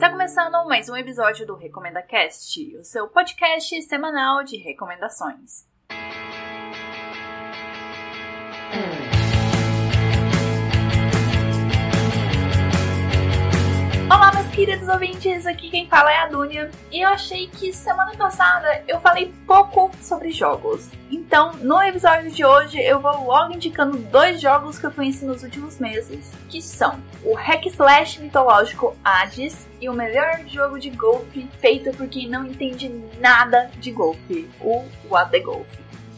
Está começando mais um episódio do Recomenda Cast, o seu podcast semanal de recomendações. Queridos ouvintes, aqui quem fala é a Dunia e eu achei que semana passada eu falei pouco sobre jogos. Então, no episódio de hoje, eu vou logo indicando dois jogos que eu conheci nos últimos meses, que são o Hack Slash mitológico Hades e o melhor jogo de golfe feito por quem não entende nada de golfe, o What the Golf.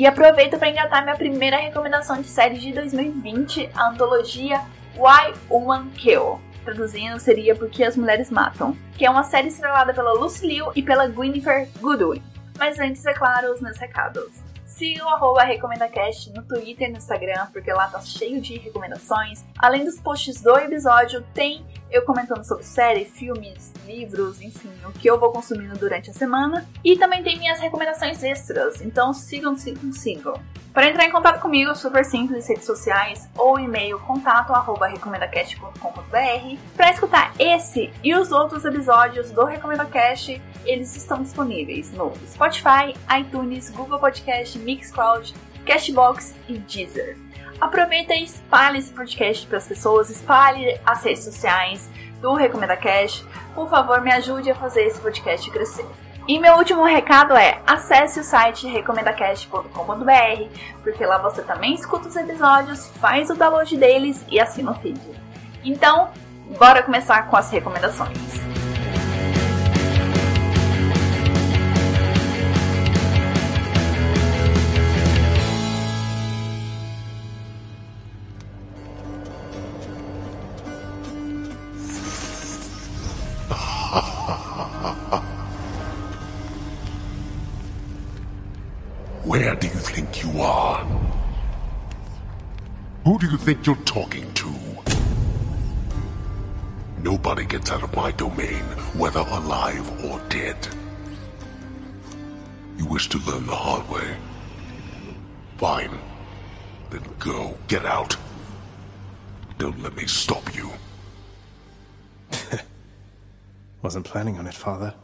E aproveito para engatar minha primeira recomendação de série de 2020, a antologia Why Woman Kill traduzindo seria Porque as Mulheres Matam, que é uma série estrelada pela Lucy Liu e pela Gwyneth Goodwin. Mas antes, é claro, os meus recados. Siga o arroba RecomendaCast no Twitter e no Instagram, porque lá tá cheio de recomendações. Além dos posts do episódio, tem eu comentando sobre série, filmes, livros, enfim, o que eu vou consumindo durante a semana. E também tem minhas recomendações extras, então sigam, sigam, sigam. Para entrar em contato comigo, super simples, redes sociais ou e-mail contato arroba recomendacast.com.br. Para escutar esse e os outros episódios do RecomendaCast, eles estão disponíveis no Spotify, iTunes, Google Podcast, Mixcloud, Cashbox e Deezer. Aproveita e espalhe esse podcast para as pessoas, espalhe as redes sociais do RecomendaCast. Por favor, me ajude a fazer esse podcast crescer. E meu último recado é: acesse o site recomendacast.com.br, porque lá você também escuta os episódios, faz o download deles e assina o feed. Então, bora começar com as recomendações. Think you're talking to? Nobody gets out of my domain, whether alive or dead. You wish to learn the hard way? Fine. Then go. Get out. Don't let me stop you. Wasn't planning on it, Father.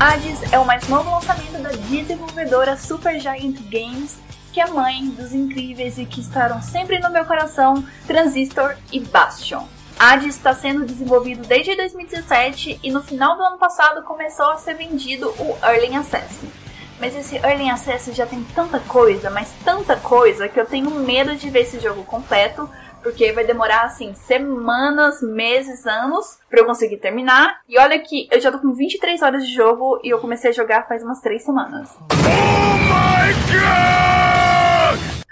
Hades é o mais novo lançamento da desenvolvedora Supergiant Games, que é mãe dos incríveis e que estarão sempre no meu coração Transistor e Bastion. Hades está sendo desenvolvido desde 2017 e no final do ano passado começou a ser vendido o Early Access. Mas esse Early Access já tem tanta coisa, mas tanta coisa, que eu tenho medo de ver esse jogo completo, porque vai demorar assim semanas, meses, anos para eu conseguir terminar. E olha que eu já tô com 23 horas de jogo e eu comecei a jogar faz umas 3 semanas.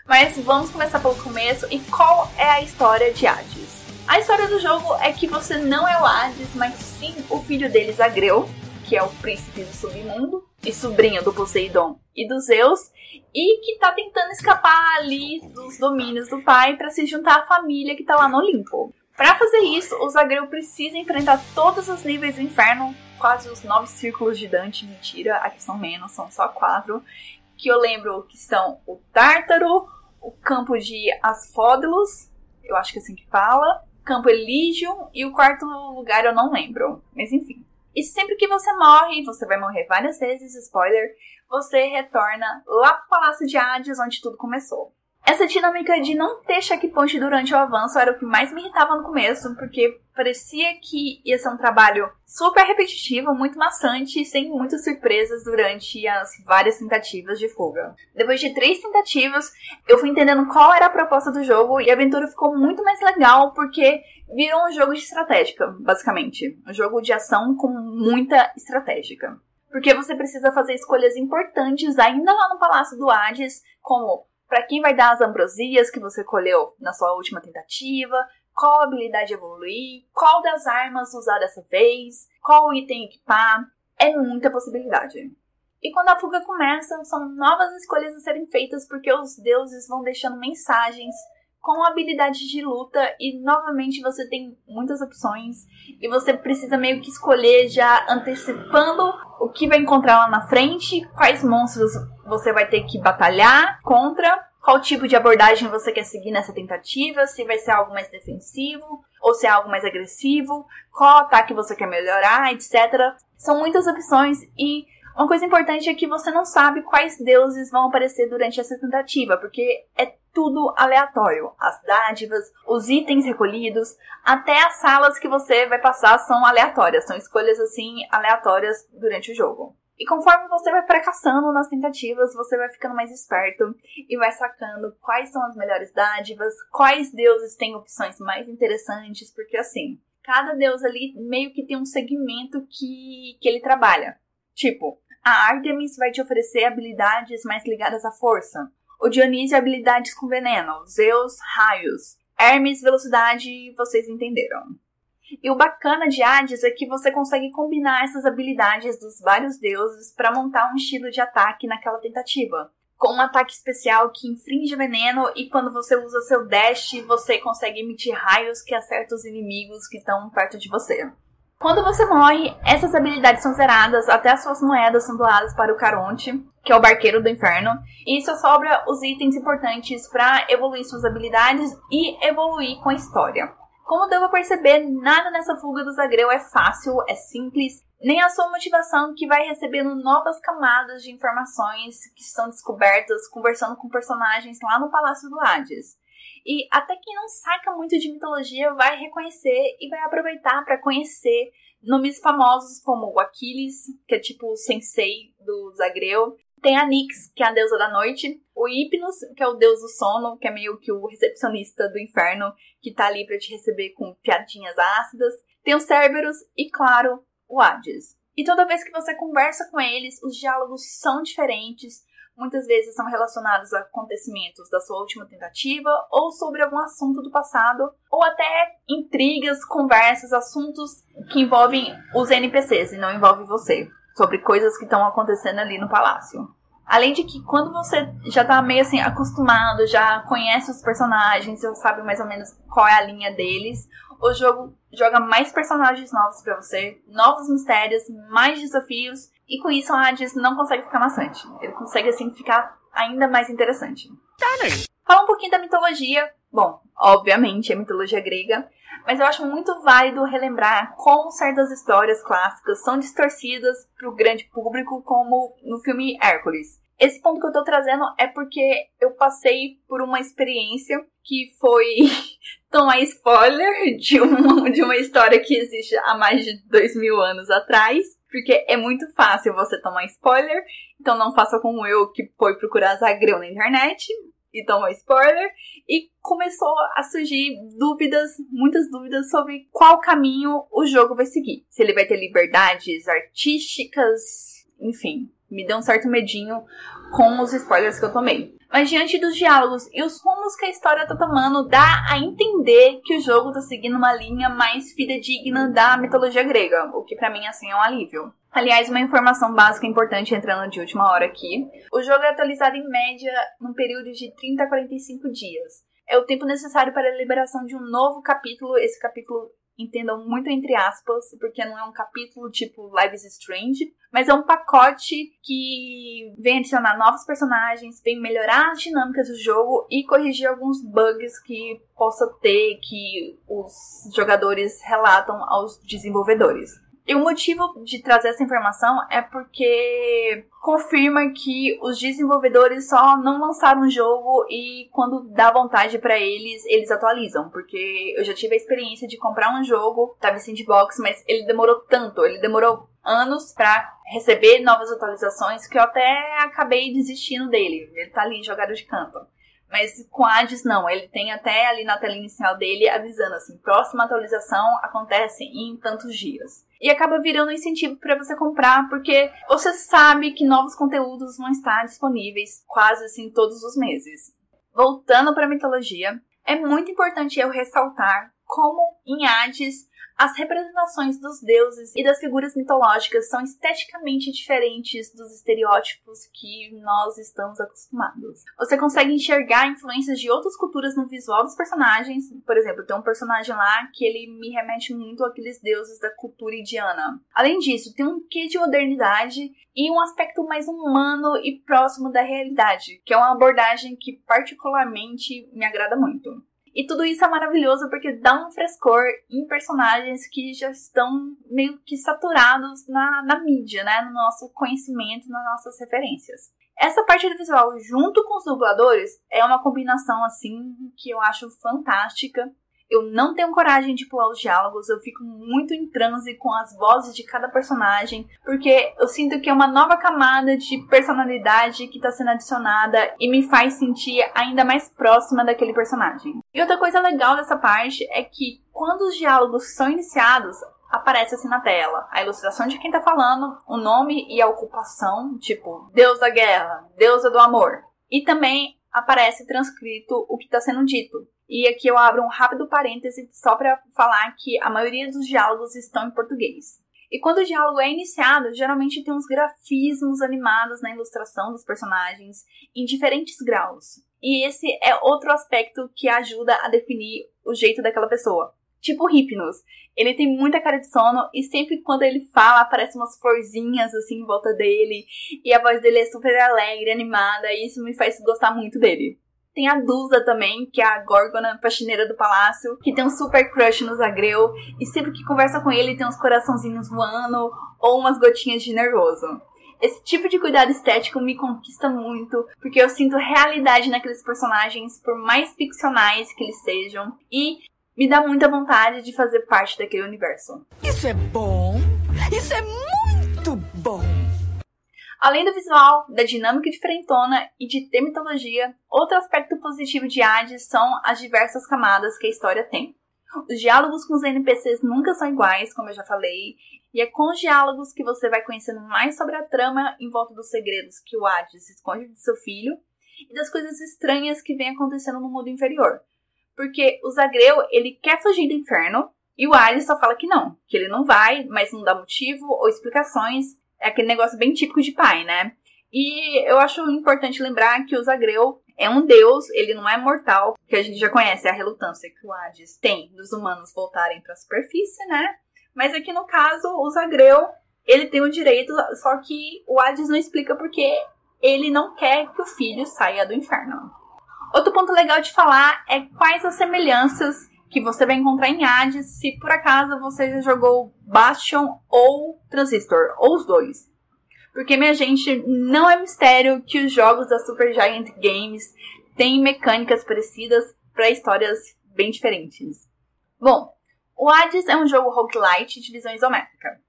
Mas vamos começar pelo começo e qual é a história de Hades? A história do jogo é que você não é o Hades, mas sim o filho deles, Agreu, que é o príncipe do submundo e sobrinho do Poseidon e dos Zeus, e que tá tentando escapar ali dos domínios do pai para se juntar à família que tá lá no Olimpo. Para fazer isso, o Zagreu precisa enfrentar todos os níveis do inferno, quase os nove círculos de Dante, mentira, aqui são menos, são só quatro, que eu lembro que são o Tártaro, o campo de Asfódelos, eu acho que é assim que fala, campo Elysium e o quarto lugar eu não lembro, mas enfim. E sempre que você morre, você vai morrer várias vezes, spoiler, você retorna lá pro Palácio de Hades, onde tudo começou. Essa dinâmica de não ter checkpoint durante o avanço era o que mais me irritava no começo, porque parecia que ia ser um trabalho super repetitivo, muito maçante, sem muitas surpresas durante as várias tentativas de fuga. Depois de três tentativas, eu fui entendendo qual era a proposta do jogo e a aventura ficou muito mais legal, porque virou um jogo de estratégica, basicamente. Um jogo de ação com muita estratégica. Porque você precisa fazer escolhas importantes ainda lá no Palácio do Hades, como para quem vai dar as ambrosias que você colheu na sua última tentativa, qual habilidade evoluir, qual das armas usar dessa vez, qual item equipar. É muita possibilidade. E quando a fuga começa, são novas escolhas a serem feitas porque os deuses vão deixando mensagens com habilidade de luta e novamente você tem muitas opções e você precisa meio que escolher já antecipando o que vai encontrar lá na frente, quais monstros você vai ter que batalhar contra, qual tipo de abordagem você quer seguir nessa tentativa, se vai ser algo mais defensivo ou se é algo mais agressivo, qual ataque você quer melhorar, etc. São muitas opções e uma coisa importante é que você não sabe quais deuses vão aparecer durante essa tentativa, porque é tudo aleatório. As dádivas, os itens recolhidos, até as salas que você vai passar são aleatórias, são escolhas assim aleatórias durante o jogo. E conforme você vai fracassando nas tentativas, você vai ficando mais esperto e vai sacando quais são as melhores dádivas, quais deuses têm opções mais interessantes, porque assim, cada deus ali meio que tem um segmento que, que ele trabalha. Tipo, a Artemis vai te oferecer habilidades mais ligadas à força. O Dionísio, habilidades com veneno. Zeus, raios. Hermes, velocidade, vocês entenderam. E o bacana de Hades é que você consegue combinar essas habilidades dos vários deuses para montar um estilo de ataque naquela tentativa. Com um ataque especial que infringe veneno e quando você usa seu dash, você consegue emitir raios que acertam os inimigos que estão perto de você. Quando você morre, essas habilidades são zeradas, até as suas moedas são doadas para o Caronte, que é o barqueiro do inferno, e só sobra os itens importantes para evoluir suas habilidades e evoluir com a história. Como deu perceber, nada nessa fuga do Zagreu é fácil, é simples, nem a sua motivação que vai recebendo novas camadas de informações que são descobertas conversando com personagens lá no Palácio do Hades. E até quem não saca muito de mitologia vai reconhecer e vai aproveitar para conhecer nomes famosos como o Aquiles, que é tipo o sensei do Zagreu. Tem a Nix, que é a deusa da noite. O Hypnos, que é o deus do sono, que é meio que o recepcionista do inferno, que tá ali para te receber com piadinhas ácidas. Tem o Cerberus e, claro, o Hades. E toda vez que você conversa com eles, os diálogos são diferentes, muitas vezes são relacionados a acontecimentos da sua última tentativa ou sobre algum assunto do passado, ou até intrigas, conversas, assuntos que envolvem os NPCs e não envolvem você, sobre coisas que estão acontecendo ali no palácio. Além de que quando você já tá meio assim acostumado, já conhece os personagens, já sabe mais ou menos qual é a linha deles, o jogo joga mais personagens novos para você, novos mistérios, mais desafios e com isso a Hades não consegue ficar maçante. Ele consegue, assim, ficar ainda mais interessante. Fala um pouquinho da mitologia. Bom, obviamente é mitologia grega, mas eu acho muito válido relembrar como certas histórias clássicas são distorcidas para o grande público, como no filme Hércules. Esse ponto que eu tô trazendo é porque eu passei por uma experiência que foi tomar spoiler de uma, de uma história que existe há mais de dois mil anos atrás porque é muito fácil você tomar spoiler. Então não faça como eu, que foi procurar Zagreu na internet e tomou spoiler. E começou a surgir dúvidas, muitas dúvidas sobre qual caminho o jogo vai seguir. Se ele vai ter liberdades artísticas, enfim. Me deu um certo medinho com os spoilers que eu tomei. Mas diante dos diálogos e os rumos que a história tá tomando, dá a entender que o jogo tá seguindo uma linha mais fidedigna da mitologia grega, o que para mim assim é um alívio. Aliás, uma informação básica importante entrando de última hora aqui. O jogo é atualizado em média num período de 30 a 45 dias. É o tempo necessário para a liberação de um novo capítulo. Esse capítulo entendam muito entre aspas, porque não é um capítulo tipo Life is Strange, mas é um pacote que vem adicionar novos personagens, vem melhorar as dinâmicas do jogo e corrigir alguns bugs que possa ter que os jogadores relatam aos desenvolvedores. E o motivo de trazer essa informação é porque confirma que os desenvolvedores só não lançaram o jogo e quando dá vontade para eles, eles atualizam. Porque eu já tive a experiência de comprar um jogo, tava em sandbox, mas ele demorou tanto, ele demorou anos para receber novas atualizações que eu até acabei desistindo dele. Ele tá ali jogado de canto. Mas com Hades não, ele tem até ali na tela inicial dele avisando assim, próxima atualização acontece em tantos dias. E acaba virando incentivo para você comprar, porque você sabe que novos conteúdos vão estar disponíveis quase assim todos os meses. Voltando para a mitologia, é muito importante eu ressaltar como em Hades as representações dos deuses e das figuras mitológicas são esteticamente diferentes dos estereótipos que nós estamos acostumados. Você consegue enxergar influências de outras culturas no visual dos personagens. Por exemplo, tem um personagem lá que ele me remete muito àqueles deuses da cultura indiana. Além disso, tem um quê de modernidade e um aspecto mais humano e próximo da realidade, que é uma abordagem que particularmente me agrada muito. E tudo isso é maravilhoso porque dá um frescor em personagens que já estão meio que saturados na, na mídia, né? No nosso conhecimento, nas nossas referências. Essa parte do visual, junto com os dubladores, é uma combinação assim que eu acho fantástica. Eu não tenho coragem de pular os diálogos, eu fico muito em transe com as vozes de cada personagem, porque eu sinto que é uma nova camada de personalidade que está sendo adicionada e me faz sentir ainda mais próxima daquele personagem. E outra coisa legal dessa parte é que quando os diálogos são iniciados, aparece assim na tela a ilustração de quem tá falando, o nome e a ocupação, tipo Deus da guerra, deusa do amor. E também aparece transcrito o que está sendo dito. E aqui eu abro um rápido parêntese só para falar que a maioria dos diálogos estão em português. E quando o diálogo é iniciado, geralmente tem uns grafismos animados na ilustração dos personagens em diferentes graus. E esse é outro aspecto que ajuda a definir o jeito daquela pessoa. Tipo Hypnos. Ele tem muita cara de sono e sempre quando ele fala aparecem umas florzinhas assim em volta dele. E a voz dele é super alegre, animada, e isso me faz gostar muito dele. Tem a Dusa também, que é a Górgona faxineira do palácio, que tem um super crush no Zagreu, e sempre que conversa com ele tem uns coraçãozinhos voando ou umas gotinhas de nervoso. Esse tipo de cuidado estético me conquista muito, porque eu sinto realidade naqueles personagens, por mais ficcionais que eles sejam, e me dá muita vontade de fazer parte daquele universo. Isso é bom! Isso é muito bom! Além do visual, da dinâmica diferentona e de ter mitologia, outro aspecto positivo de Hades são as diversas camadas que a história tem. Os diálogos com os NPCs nunca são iguais, como eu já falei, e é com os diálogos que você vai conhecendo mais sobre a trama em volta dos segredos que o Hades esconde de seu filho e das coisas estranhas que vem acontecendo no mundo inferior. Porque o Zagreu, ele quer fugir do inferno, e o Hades só fala que não, que ele não vai, mas não dá motivo ou explicações, é aquele negócio bem típico de pai, né? E eu acho importante lembrar que o Zagreu é um deus, ele não é mortal, que a gente já conhece a relutância que o Hades tem dos humanos voltarem para a superfície, né? Mas aqui no caso, o Zagreu, ele tem o direito, só que o Hades não explica porque ele não quer que o filho saia do inferno. Outro ponto legal de falar é quais as semelhanças que você vai encontrar em Hades se por acaso você já jogou Bastion ou Transistor, ou os dois. Porque, minha gente, não é mistério que os jogos da Super Giant Games têm mecânicas parecidas para histórias bem diferentes. Bom, o Hades é um jogo roguelite de visão isométrica.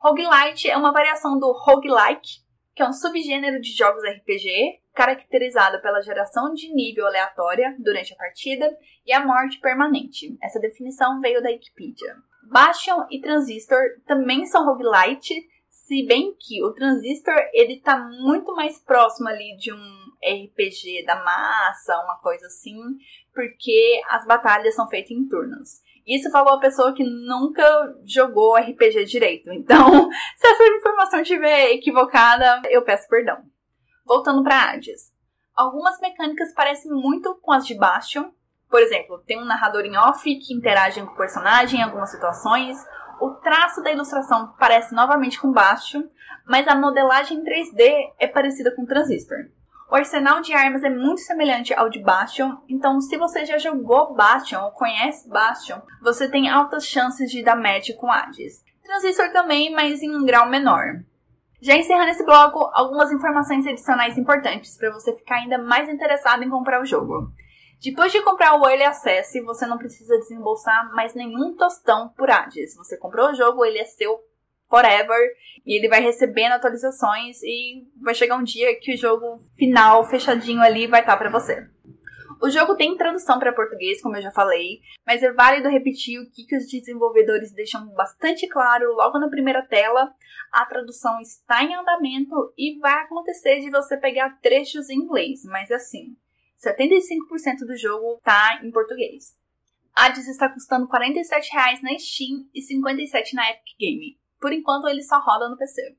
Roguelite é uma variação do roguelike, que é um subgênero de jogos RPG caracterizado pela geração de nível aleatória durante a partida e a morte permanente. Essa definição veio da Wikipedia. Bastion e Transistor também são roguelite, se bem que o Transistor ele tá muito mais próximo ali de um RPG da massa, uma coisa assim, porque as batalhas são feitas em turnos. Isso falou a pessoa que nunca jogou RPG direito. Então, se essa informação estiver equivocada, eu peço perdão. Voltando para Hades. Algumas mecânicas parecem muito com as de Bastion. Por exemplo, tem um narrador em off que interage com o personagem em algumas situações. O traço da ilustração parece novamente com Bastion, mas a modelagem em 3D é parecida com Transistor. O arsenal de armas é muito semelhante ao de Bastion, então se você já jogou Bastion ou conhece Bastion, você tem altas chances de dar match com Hades. Transistor também, mas em um grau menor. Já encerrando esse bloco, algumas informações adicionais importantes para você ficar ainda mais interessado em comprar o jogo. Depois de comprar o Early Access, você não precisa desembolsar mais nenhum tostão por Hades. Você comprou o jogo, ele é seu forever e ele vai recebendo atualizações e vai chegar um dia que o jogo final fechadinho ali vai estar tá para você. O jogo tem tradução para português, como eu já falei, mas é válido repetir o que, que os desenvolvedores deixam bastante claro logo na primeira tela. A tradução está em andamento e vai acontecer de você pegar trechos em inglês, mas assim, 75% do jogo está em português. Hades está custando R$ 47,00 na Steam e R$ 57,00 na Epic Game. Por enquanto ele só roda no PC.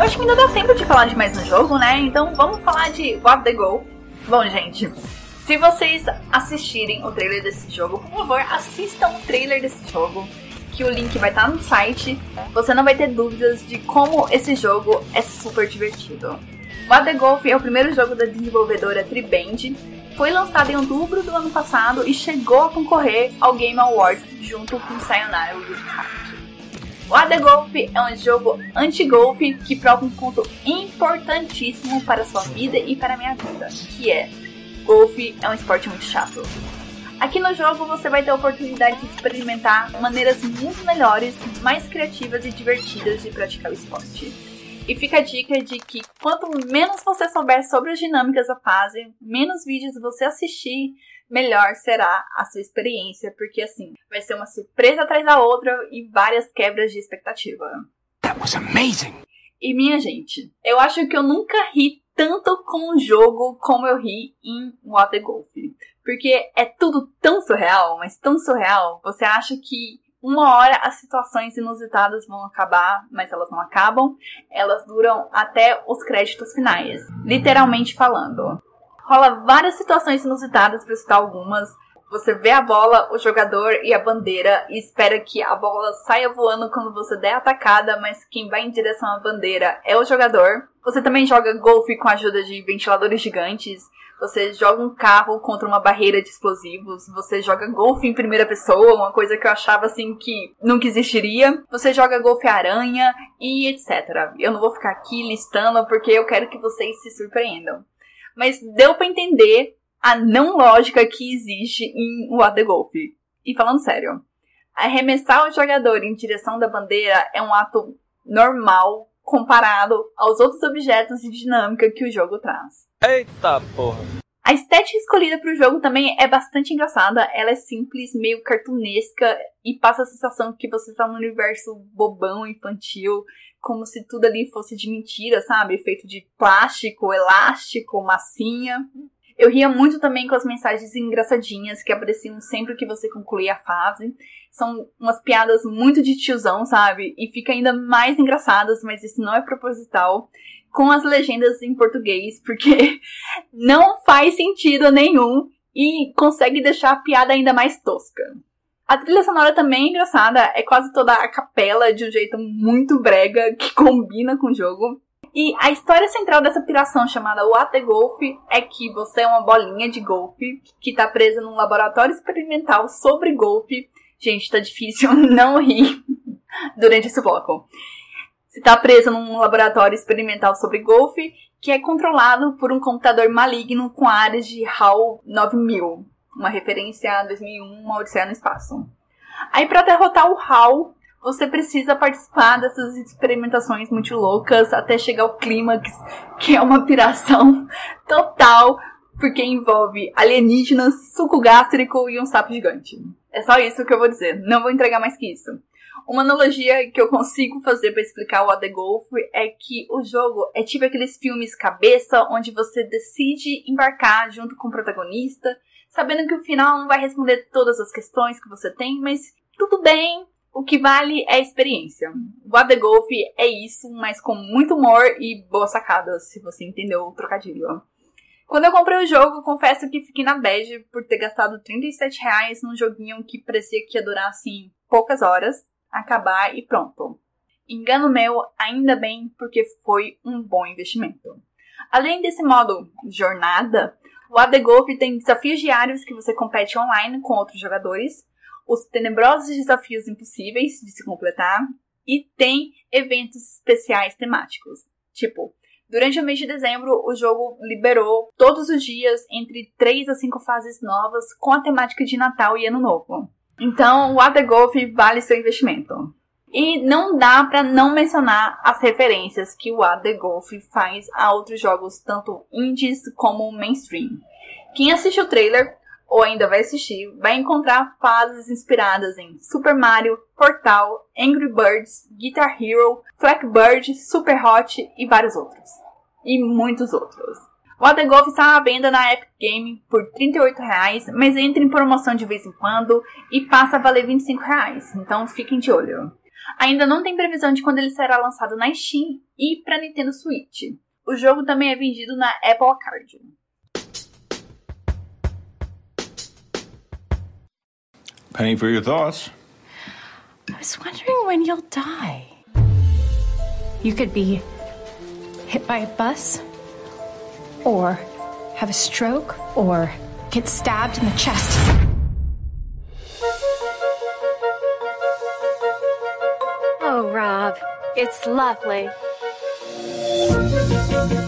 Eu acho que ainda dá tempo de falar de mais um jogo, né? Então vamos falar de What the Go. Bom, gente, se vocês assistirem o trailer desse jogo, por favor, assistam o trailer desse jogo, que o link vai estar no site. Você não vai ter dúvidas de como esse jogo é super divertido. What the Golf é o primeiro jogo da desenvolvedora Triband. Foi lançado em outubro do ano passado e chegou a concorrer ao Game Awards junto com Sayonara Wild Heart. O The Golf é um jogo anti-golf que prova um ponto importantíssimo para sua vida e para minha vida, que é golfe é um esporte muito chato. Aqui no jogo você vai ter a oportunidade de experimentar maneiras muito melhores, mais criativas e divertidas de praticar o esporte. E fica a dica de que quanto menos você souber sobre as dinâmicas da fase, menos vídeos você assistir, melhor será a sua experiência, porque assim, vai ser uma surpresa atrás da outra e várias quebras de expectativa. That was amazing. E minha gente, eu acho que eu nunca ri tanto com um jogo como eu ri em Water Golf. Porque é tudo tão surreal, mas tão surreal, você acha que uma hora as situações inusitadas vão acabar, mas elas não acabam. Elas duram até os créditos finais, literalmente falando. Rola várias situações inusitadas, para citar algumas. Você vê a bola, o jogador e a bandeira e espera que a bola saia voando quando você der atacada, mas quem vai em direção à bandeira é o jogador. Você também joga golfe com a ajuda de ventiladores gigantes. Você joga um carro contra uma barreira de explosivos. Você joga golfe em primeira pessoa, uma coisa que eu achava assim que nunca existiria. Você joga golfe aranha e etc. Eu não vou ficar aqui listando porque eu quero que vocês se surpreendam. Mas deu para entender a não lógica que existe em What the Golf. E falando sério, arremessar o jogador em direção da bandeira é um ato normal comparado aos outros objetos de dinâmica que o jogo traz. Eita porra! A estética escolhida para o jogo também é bastante engraçada. Ela é simples, meio cartunesca e passa a sensação que você está num universo bobão, infantil, como se tudo ali fosse de mentira, sabe? Feito de plástico, elástico, massinha. Eu ria muito também com as mensagens engraçadinhas que apareciam sempre que você concluía a fase. São umas piadas muito de tiozão, sabe? E fica ainda mais engraçadas, mas isso não é proposital. Com as legendas em português, porque não faz sentido nenhum e consegue deixar a piada ainda mais tosca. A trilha sonora também é engraçada, é quase toda a capela de um jeito muito brega que combina com o jogo. E a história central dessa piração chamada What the Golf é que você é uma bolinha de golfe que tá presa num laboratório experimental sobre golfe. Gente, tá difícil não rir durante esse bloco. Você tá presa num laboratório experimental sobre golfe que é controlado por um computador maligno com áreas de HAL 9000, uma referência a 2001, uma Odisseia no Espaço. Aí para derrotar o HAL, você precisa participar dessas experimentações muito loucas até chegar ao clímax, que é uma piração total, porque envolve alienígenas, suco gástrico e um sapo gigante. É só isso que eu vou dizer, não vou entregar mais que isso. Uma analogia que eu consigo fazer para explicar o The Golf é que o jogo é tipo aqueles filmes cabeça onde você decide embarcar junto com o protagonista, sabendo que o final não vai responder todas as questões que você tem, mas tudo bem, o que vale é a experiência. What the Golf é isso, mas com muito humor e boas sacadas, se você entendeu o trocadilho. Quando eu comprei o jogo, confesso que fiquei na bad por ter gastado 37 reais num joguinho que parecia que ia durar assim poucas horas, acabar e pronto. Engano meu, ainda bem, porque foi um bom investimento. Além desse modo jornada, o AD Golf tem desafios diários que você compete online com outros jogadores, os tenebrosos desafios impossíveis de se completar e tem eventos especiais temáticos. Tipo, durante o mês de dezembro, o jogo liberou todos os dias entre 3 a 5 fases novas com a temática de Natal e Ano Novo. Então, o Water Golf vale seu investimento. E não dá para não mencionar as referências que o AD Golf faz a outros jogos, tanto indies como mainstream. Quem assiste o trailer ou ainda vai assistir, vai encontrar fases inspiradas em Super Mario, Portal, Angry Birds, Guitar Hero, Blackbird, Super Hot e vários outros. E muitos outros. O Water Golf está à venda na Epic Game por R$ 38,00, mas entra em promoção de vez em quando e passa a valer R$ 25,00, então fiquem de olho. Ainda não tem previsão de quando ele será lançado na Steam e para Nintendo Switch. O jogo também é vendido na Apple Arcade. Penny for your thoughts. I was wondering when you'll die. You could be hit by a bus, or have a stroke, or get stabbed in the chest. It's lovely.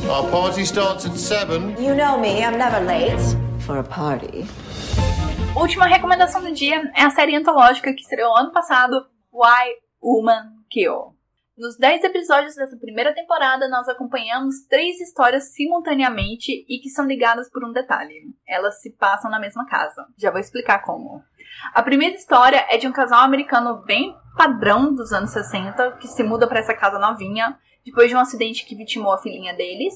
Our party starts at seven. You know me, I'm never late for a party. Última recomendação do dia é a série antológica que estreou ano passado, Why Woman Kill. Nos 10 episódios dessa primeira temporada, nós acompanhamos três histórias simultaneamente e que são ligadas por um detalhe. Elas se passam na mesma casa. Já vou explicar como. A primeira história é de um casal americano bem padrão dos anos 60 que se muda para essa casa novinha depois de um acidente que vitimou a filhinha deles.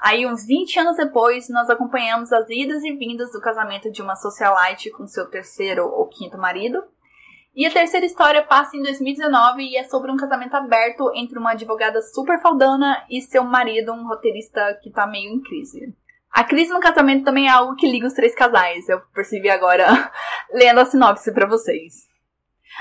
Aí, uns 20 anos depois, nós acompanhamos as idas e vindas do casamento de uma socialite com seu terceiro ou quinto marido. E a terceira história passa em 2019 e é sobre um casamento aberto entre uma advogada super faldana e seu marido, um roteirista que tá meio em crise. A crise no casamento também é algo que liga os três casais, eu percebi agora lendo a sinopse para vocês.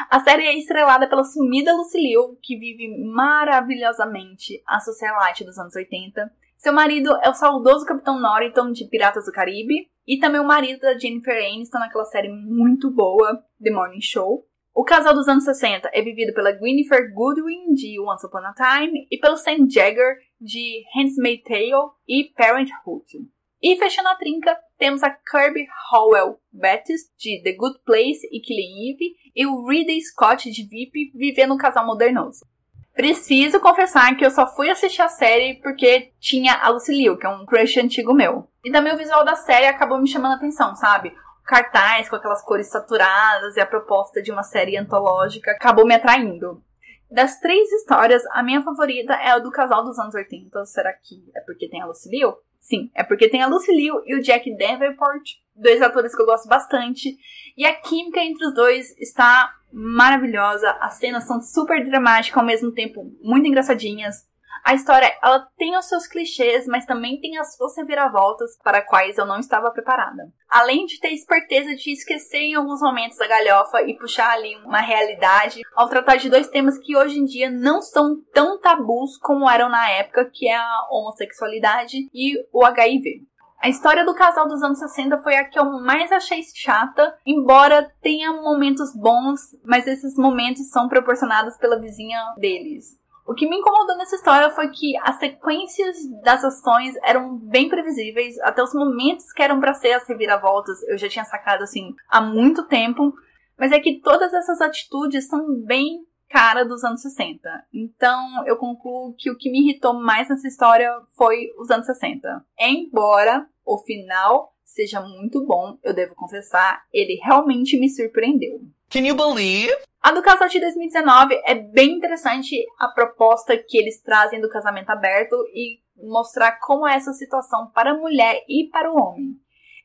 A série é estrelada pela sumida Lucille que vive maravilhosamente a socialite dos anos 80, seu marido é o saudoso Capitão Norrington de Piratas do Caribe e também o marido da Jennifer Aniston naquela série muito boa, The Morning Show. O casal dos anos 60 é vivido pela Gwyneth Goodwin de Once Upon a Time e pelo Sam Jagger de Handmaid's Tale e Parenthood. E fechando a trinca, temos a Kirby Howell Bettis de The Good Place e Killing Eve e o Ridley Scott de VIP vivendo um casal modernoso. Preciso confessar que eu só fui assistir a série porque tinha a Lucille, que é um crush antigo meu. E também o visual da série acabou me chamando a atenção, sabe? Cartaz com aquelas cores saturadas e a proposta de uma série antológica acabou me atraindo. Das três histórias, a minha favorita é a do casal dos anos 80. Será que é porque tem a Lucille? Sim, é porque tem a Lucille e o Jack Davenport, dois atores que eu gosto bastante. E a química entre os dois está maravilhosa. As cenas são super dramáticas, ao mesmo tempo muito engraçadinhas. A história, ela tem os seus clichês, mas também tem as suas reviravoltas para quais eu não estava preparada. Além de ter esperteza de esquecer em alguns momentos a galhofa e puxar ali uma realidade, ao tratar de dois temas que hoje em dia não são tão tabus como eram na época, que é a homossexualidade e o HIV. A história do casal dos anos 60 foi a que eu mais achei chata, embora tenha momentos bons, mas esses momentos são proporcionados pela vizinha deles. O que me incomodou nessa história foi que as sequências das ações eram bem previsíveis, até os momentos que eram para ser as reviravoltas eu já tinha sacado assim há muito tempo, mas é que todas essas atitudes são bem cara dos anos 60. Então eu concluo que o que me irritou mais nessa história foi os anos 60. Embora o final seja muito bom, eu devo confessar, ele realmente me surpreendeu. Can you believe? A do casal de 2019 é bem interessante a proposta que eles trazem do casamento aberto e mostrar como é essa situação para a mulher e para o homem.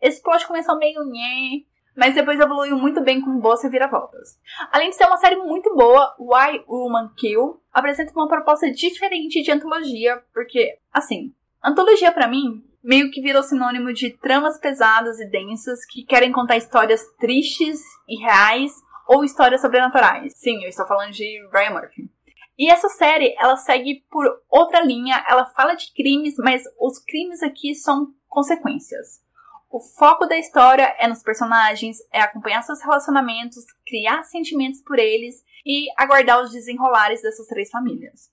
Esse plot começou meio nhé, mas depois evoluiu muito bem com boas reviravoltas. Além de ser uma série muito boa, Why Woman Kill apresenta uma proposta diferente de antologia, porque, assim, antologia para mim meio que virou sinônimo de tramas pesadas e densas que querem contar histórias tristes e reais ou histórias sobrenaturais. Sim, eu estou falando de Brian Murphy. E essa série, ela segue por outra linha, ela fala de crimes, mas os crimes aqui são consequências. O foco da história é nos personagens, é acompanhar seus relacionamentos, criar sentimentos por eles e aguardar os desenrolares dessas três famílias.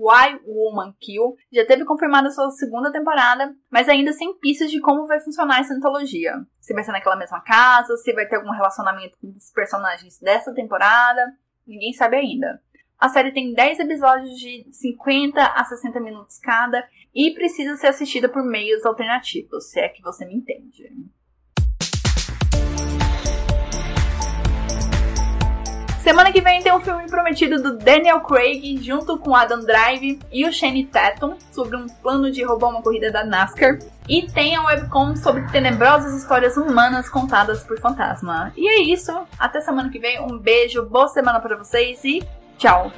Why Woman Kill já teve confirmada sua segunda temporada, mas ainda sem pistas de como vai funcionar essa antologia. Se vai ser naquela mesma casa, se vai ter algum relacionamento com os personagens dessa temporada, ninguém sabe ainda. A série tem 10 episódios de 50 a 60 minutos cada e precisa ser assistida por meios alternativos, se é que você me entende. Semana que vem tem um filme prometido do Daniel Craig junto com Adam Drive e o Shane Tatum sobre um plano de roubar uma corrida da NASCAR. E tem a webcom sobre tenebrosas histórias humanas contadas por fantasma. E é isso. Até semana que vem. Um beijo, boa semana para vocês e tchau!